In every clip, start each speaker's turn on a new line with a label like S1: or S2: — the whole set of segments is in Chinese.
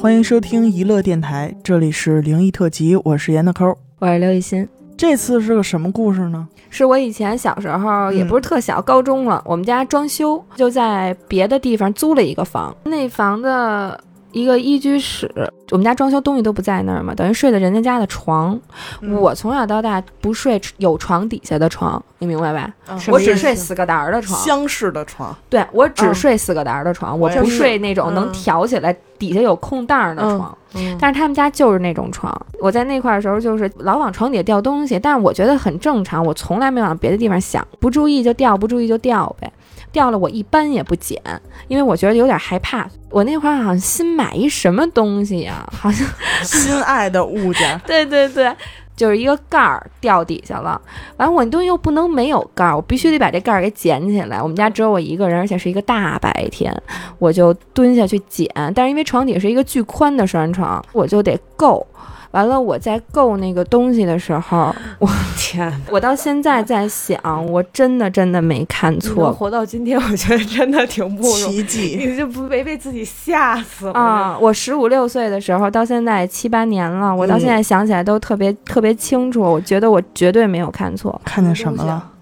S1: 欢迎收听娱乐电台，这里是灵异特辑，我是严的抠。
S2: 我是刘雨欣，
S1: 这次是个什么故事呢？
S2: 是我以前小时候，也不是特小，高中了，我们家装修，就在别的地方租了一个房，那房子一个一居室，我们家装修东西都不在那儿嘛，等于睡的人家家的床。我从小到大不睡有床底下的床，你明白吧？我只睡四个沓儿的床，
S1: 厢式的床。
S2: 对我只睡四个沓儿的床，我不睡那种能挑起来底下有空档儿的床。但是他们家就是那种床，我在那块儿的时候就是老往床底下掉东西，但是我觉得很正常，我从来没往别的地方想，不注意就掉，不注意就掉呗。掉了我一般也不捡，因为我觉得有点害怕。我那会儿好像新买一什么东西呀，好像
S1: 心爱的物件。
S2: 对对对，就是一个盖儿掉底下了，完了我那东西又不能没有盖儿，我必须得把这盖儿给捡起来。我们家只有我一个人，而且是一个大白天，我就蹲下去捡。但是因为床底是一个巨宽的双人床，我就得够。完了，我在购那个东西的时候，我
S3: 天！
S2: 我到现在在想，我真的真的没看错。
S3: 活到今天，我觉得真的挺不容
S1: 易。奇迹！
S3: 你就不没被自己吓死
S2: 啊！我十五六岁的时候，到现在七八年了，我到现在想起来都特别特别清楚。我觉得我绝对没有看错。
S1: 看见什么了？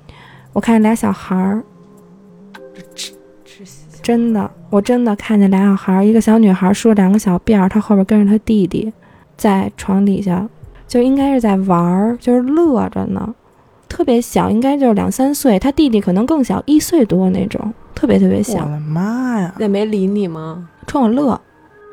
S2: 我看见俩小孩儿。真的，我真的看见俩小孩儿，一个小女孩梳两个小辫儿，她后边跟着她弟弟。在床底下，就应该是在玩儿，就是乐着呢，特别小，应该就是两三岁。他弟弟可能更小，一岁多那种，特别特别小。
S1: 我的妈呀！
S3: 那没理你吗？
S2: 冲我乐。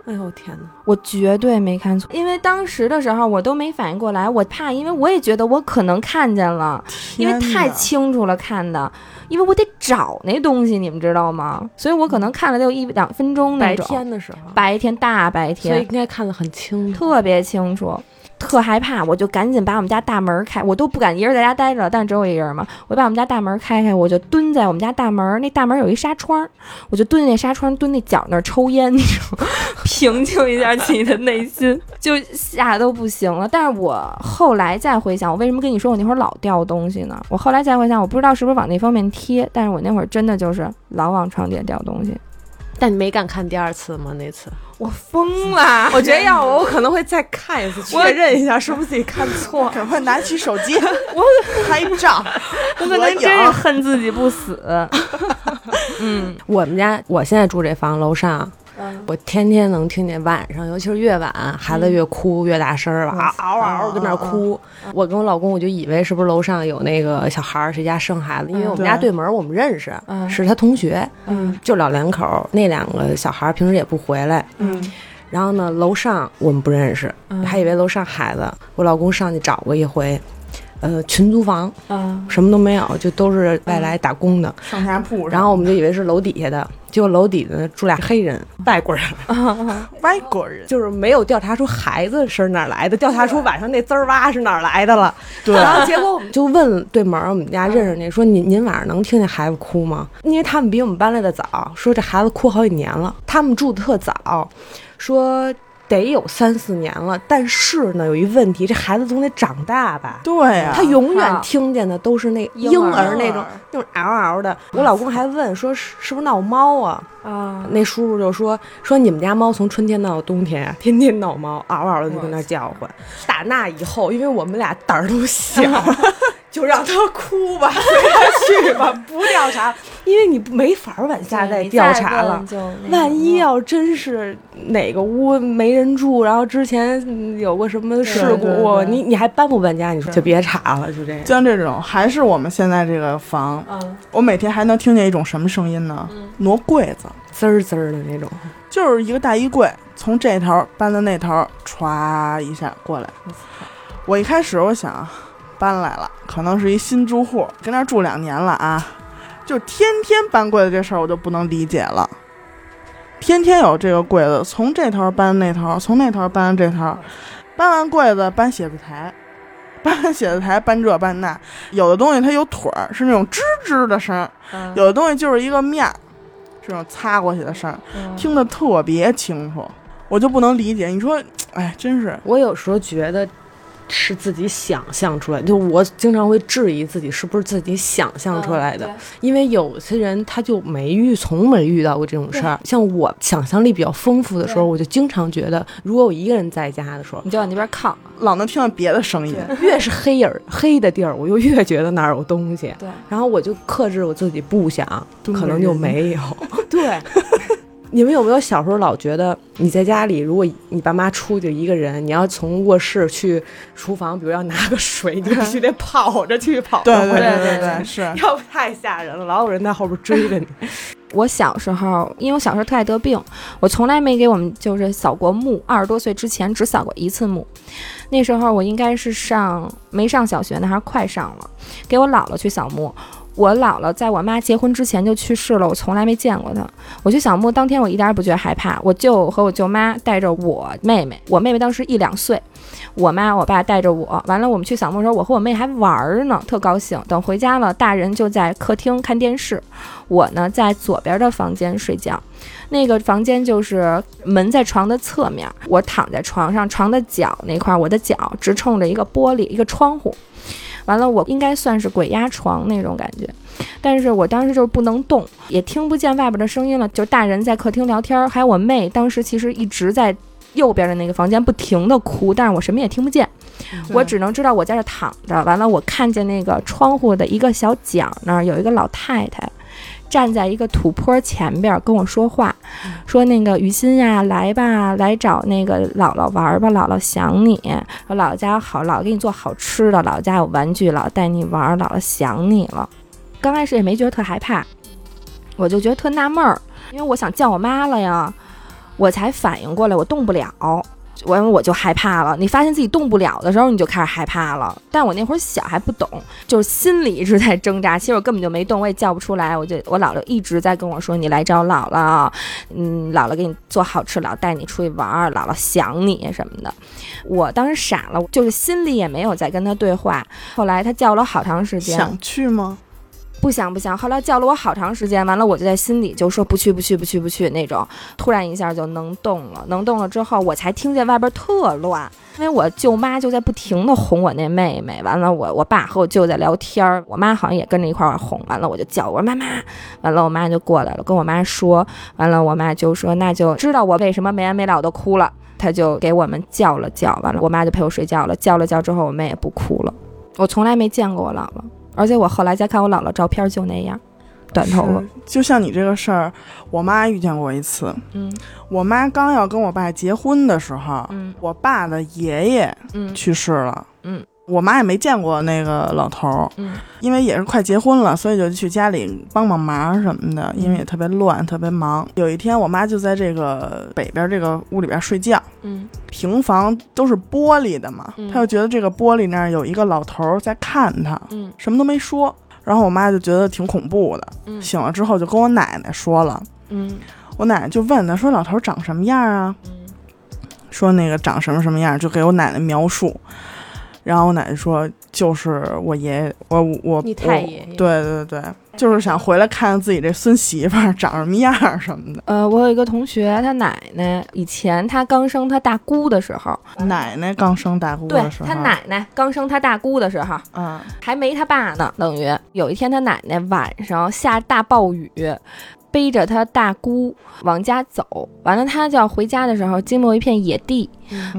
S3: 哎呦天哪！
S2: 我绝对没看错，因为当时的时候我都没反应过来，我怕，因为我也觉得我可能看见了，因为太清楚了看的，因为我得找那东西，你们知道吗？所以我可能看了得有一两分钟那
S3: 种。白天的时候，
S2: 白天大白天，
S3: 所以应该看得很清楚，
S2: 特别清楚。特害怕，我就赶紧把我们家大门开，我都不敢一人在家待着，但只有我一人嘛，我把我们家大门开开，我就蹲在我们家大门那大门有一纱窗，我就蹲那纱窗，蹲那角那儿抽烟，你知道，平静一下自己的内心，就吓都不行了。但是我后来再回想，我为什么跟你说我那会儿老掉东西呢？我后来再回想，我不知道是不是往那方面贴，但是我那会儿真的就是老往床底下掉东西。
S3: 但你没敢看第二次吗？那次
S2: 我疯了！
S3: 我觉得要我，我可能会再看一次，确认一下 是不是自己看错。
S1: 赶快拿起手机，我 拍照。
S2: 我可能真是恨自己不死。
S3: 嗯，我们家我现在住这房楼上。我天天能听见晚上，尤其是越晚，孩子越哭越大声儿吧，嗷嗷嗷跟那哭。我跟我老公我就以为是不是楼上有那个小孩儿，谁家生孩子？因为我们家对门我们认识，是他同学，就老两口。那两个小孩平时也不回来。然后呢，楼上我们不认识，还以为楼上孩子。我老公上去找过一回。呃，群租房，什么都没有，就都是外来打工的
S1: 上下铺。
S3: 然后我们就以为是楼底下的，结果楼底下住俩黑人，外国人，
S1: 外国人
S3: 就是没有调查出孩子是哪来的，调查出晚上那滋儿哇是哪来的了。
S1: 对，
S3: 然后结果我们就问对门，我们家认识那说您您晚上能听见孩子哭吗？因为他们比我们搬来的早，说这孩子哭好几年了，他们住的特早，说。得有三四年了，但是呢，有一问题，这孩子总得长大吧？
S1: 对啊，
S3: 他永远听见的都是那婴儿那种那种嗷嗷的。我老公还问说是是不是闹猫啊？啊，那叔叔就说说你们家猫从春天闹到冬天呀，天天闹猫，嗷嗷的就跟那叫唤。打那以后，因为我们俩胆儿都小。就让他哭吧，随他去吧，不调查，因为你没法往下再调查了。万一要真是哪个屋没人住，然后之前有过什么事故，你你还搬不搬家？你说就别查了，就这样。
S1: 像这种，还是我们现在这个房，我每天还能听见一种什么声音呢？挪柜子，
S3: 滋儿滋儿的那种，
S1: 就是一个大衣柜从这头搬到那头，歘一下过来。我一开始我想。搬来了，可能是一新住户，跟那住两年了啊，就天天搬柜子这事儿，我就不能理解了。天天有这个柜子，从这头搬那头，从那头搬这头，搬完柜子搬写字台，搬完写字台搬这搬那，有的东西它有腿儿，是那种吱吱的声儿；有的东西就是一个面，这种擦过去的声儿，听得特别清楚，我就不能理解。你说，哎，真是，
S3: 我有时候觉得。是自己想象出来，就我经常会质疑自己是不是自己想象出来的，因为有些人他就没遇，从没遇到过这种事儿。像我想象力比较丰富的时候，我就经常觉得，如果我一个人在家的时候，
S2: 你就往那边靠，
S1: 老能听到别的声音。
S3: 越是黑影黑的地儿，我就越觉得哪儿有东西。
S2: 对，
S3: 然后我就克制我自己不想，可能就没有。对。你们有没有小时候老觉得你在家里，如果你爸妈出去一个人，你要从卧室去厨房，比如要拿个水，你必须得 跑着去跑。
S1: 对对对对，是，
S3: 要不太吓人了，老有人在后边追着你。
S2: 我小时候，因为我小时候特爱得病，我从来没给我们就是扫过墓。二十多岁之前只扫过一次墓，那时候我应该是上没上小学呢，还是快上了，给我姥姥去扫墓。我姥姥在我妈结婚之前就去世了，我从来没见过她。我去扫墓当天，我一点也不觉得害怕。我舅和我舅妈带着我妹妹，我妹妹当时一两岁，我妈我爸带着我。完了，我们去扫墓的时候，我和我妹还玩呢，特高兴。等回家了，大人就在客厅看电视，我呢在左边的房间睡觉。那个房间就是门在床的侧面，我躺在床上，床的脚那块，我的脚直冲着一个玻璃，一个窗户。完了，我应该算是鬼压床那种感觉，但是我当时就是不能动，也听不见外边的声音了，就大人在客厅聊天，还有我妹，当时其实一直在右边的那个房间不停的哭，但是我什么也听不见，我只能知道我在这躺着。完了，我看见那个窗户的一个小角那儿有一个老太太。站在一个土坡前边跟我说话，说那个雨欣呀，来吧，来找那个姥姥玩吧，姥姥想你。说姥姥家好，姥姥给你做好吃的，姥姥家有玩具，姥姥带你玩，姥姥想你了。刚开始也没觉得特害怕，我就觉得特纳闷儿，因为我想叫我妈了呀，我才反应过来我动不了。我我就害怕了，你发现自己动不了的时候，你就开始害怕了。但我那会儿小还不懂，就是心里一直在挣扎。其实我根本就没动，我也叫不出来。我就我姥姥一直在跟我说：“你来找姥姥，嗯，姥姥给你做好吃，姥姥带你出去玩，姥姥想你什么的。”我当时傻了，就是心里也没有再跟他对话。后来他叫了好长时间，
S1: 想去吗？
S2: 不想不想，后来叫了我好长时间，完了我就在心里就说不去不去不去不去那种。突然一下就能动了，能动了之后，我才听见外边特乱，因为我舅妈就在不停的哄我那妹妹。完了我我爸和我舅在聊天，我妈好像也跟着一块儿哄。完了我就叫我说妈妈，完了我妈就过来了，跟我妈说，完了我妈就说那就知道我为什么没完没了的哭了，她就给我们叫了叫，完了我妈就陪我睡觉了，叫了叫之后我妹也不哭了。我从来没见过我姥姥。而且我后来再看我姥姥照片，就那样，短头发。
S1: 就像你这个事儿，我妈遇见过一次。
S2: 嗯，
S1: 我妈刚要跟我爸结婚的时候，
S2: 嗯，
S1: 我爸的爷爷，
S2: 嗯，
S1: 去世了。
S2: 嗯。
S1: 我妈也没见过那个老头儿，
S2: 嗯，
S1: 因为也是快结婚了，所以就去家里帮帮忙什么的，因为也特别乱，特别忙。有一天，我妈就在这个北边这个屋里边睡觉，
S2: 嗯，
S1: 平房都是玻璃的嘛，她就觉得这个玻璃那儿有一个老头儿在看她，
S2: 嗯，
S1: 什么都没说，然后我妈就觉得挺恐怖的，
S2: 嗯，
S1: 醒了之后就跟我奶奶说了，
S2: 嗯，
S1: 我奶奶就问她说老头长什么样啊？
S2: 嗯，
S1: 说那个长什么什么样，就给我奶奶描述。然后我奶奶说：“就是我爷爷，我我
S3: 你太爷爷，
S1: 对对对，就是想回来看看自己这孙媳妇长什么样什么的。”
S2: 呃，我有一个同学，他奶奶以前他刚生他大姑的时候，
S1: 奶奶刚生大姑的时候，
S2: 他奶奶刚生他大姑的时候，
S1: 嗯，
S2: 还没他爸呢，等于有一天他奶奶晚上下大暴雨。背着他大姑往家走，完了他就要回家的时候，经过一片野地，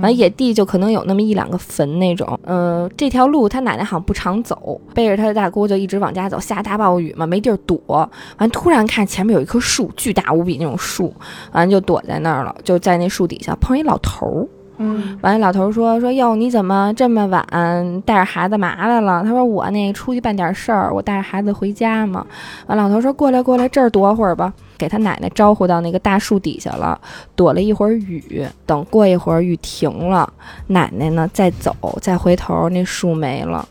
S2: 完野地就可能有那么一两个坟那种。呃，这条路他奶奶好像不常走，背着他的大姑就一直往家走。下大暴雨嘛，没地儿躲，完突然看前面有一棵树，巨大无比那种树，完就躲在那儿了，就在那树底下碰一老头儿。
S1: 嗯，
S2: 完了，老头说说哟，你怎么这么晚带着孩子嘛来了？他说我那出去办点事儿，我带着孩子回家嘛。完，老头说过来过来，这儿躲会儿吧，给他奶奶招呼到那个大树底下了，躲了一会儿雨。等过一会儿雨停了，奶奶呢再走，再回头，那树没了，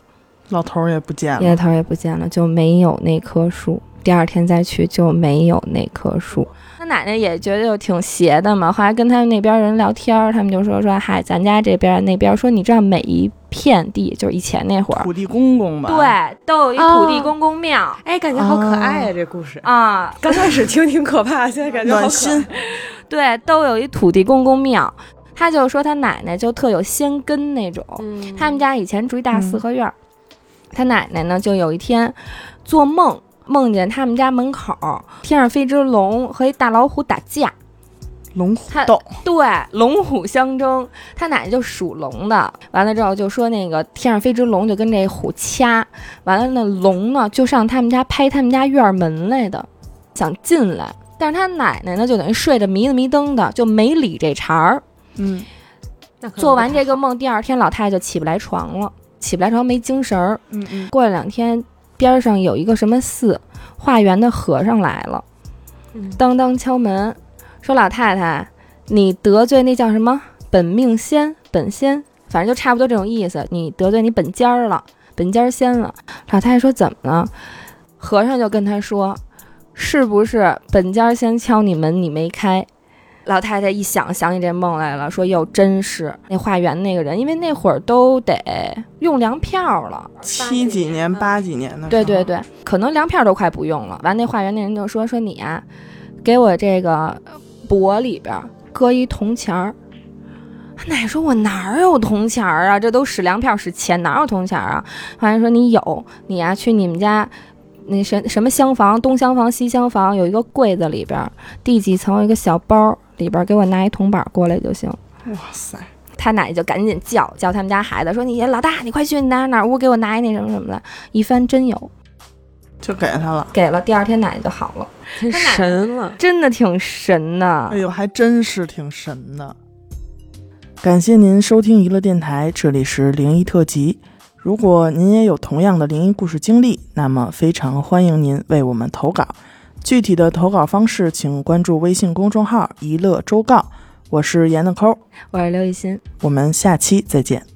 S1: 老头也不见了，
S2: 老头也不见了，就没有那棵树。第二天再去就没有那棵树。他奶奶也觉得就挺邪的嘛，后来跟他们那边人聊天，他们就说说嗨，咱家这边那边说你知道每一片地就是以前那会儿。
S1: 土地公公吧，
S2: 对，都有一土地公公庙，
S3: 哎，感觉好可爱啊，这故事。
S2: 啊，
S3: 刚开始听挺可怕，现在感觉好
S1: 暖心，
S2: 对，都有一土地公公庙。他就说他奶奶就特有仙根那种，他们家以前住一大四合院，他奶奶呢就有一天做梦，梦见他们家门口天上飞只龙和一大老虎打架。
S1: 龙虎斗，
S2: 对，龙虎相争。他奶奶就属龙的，完了之后就说那个天上飞只龙，就跟这虎掐。完了那龙呢，就上他们家拍他们家院门来的，想进来。但是他奶奶呢，就等于睡得迷了迷瞪的，就没理这茬儿。
S1: 嗯，
S2: 做完这个梦，第二天老太太就起不来床了，起不来床没精神儿。
S1: 嗯嗯。
S2: 过了两天，边上有一个什么寺，化缘的和尚来了，当当敲门。说老太太，你得罪那叫什么本命仙、本仙，反正就差不多这种意思。你得罪你本家儿了，本家仙了。老太太说怎么了？和尚就跟他说，是不是本家先敲你门，你没开？老太太一想，想起这梦来了，说哟真是那化缘那个人，因为那会儿都得用粮票了，
S1: 七几年、八几年的，
S2: 对对对，可能粮票都快不用了。完，那化缘那人就说说你呀，给我这个。脖里边搁一铜钱儿，奶奶说：“我哪有铜钱儿啊？这都使粮票使钱，哪有铜钱儿啊？”化缘说：“你有，你呀，去你们家那什什么厢房，东厢房、西厢房有一个柜子里边，第几层有一个小包，里边给我拿一铜板过来就行。”
S1: 哇塞！
S2: 他奶奶就赶紧叫叫他们家孩子说：“你老大，你快去你哪哪屋给我拿一那什么什么的。”一翻真有。
S1: 就给他了，
S2: 给了。第二天奶奶就好了，
S3: 神了，
S2: 真的挺神的。
S1: 哎呦，还真是挺神的。感谢您收听娱乐电台，这里是灵异特辑。如果您也有同样的灵异故事经历，那么非常欢迎您为我们投稿。具体的投稿方式，请关注微信公众号“一乐周告”。我是严的抠，
S2: 我是刘雨欣，
S1: 我们下期再见。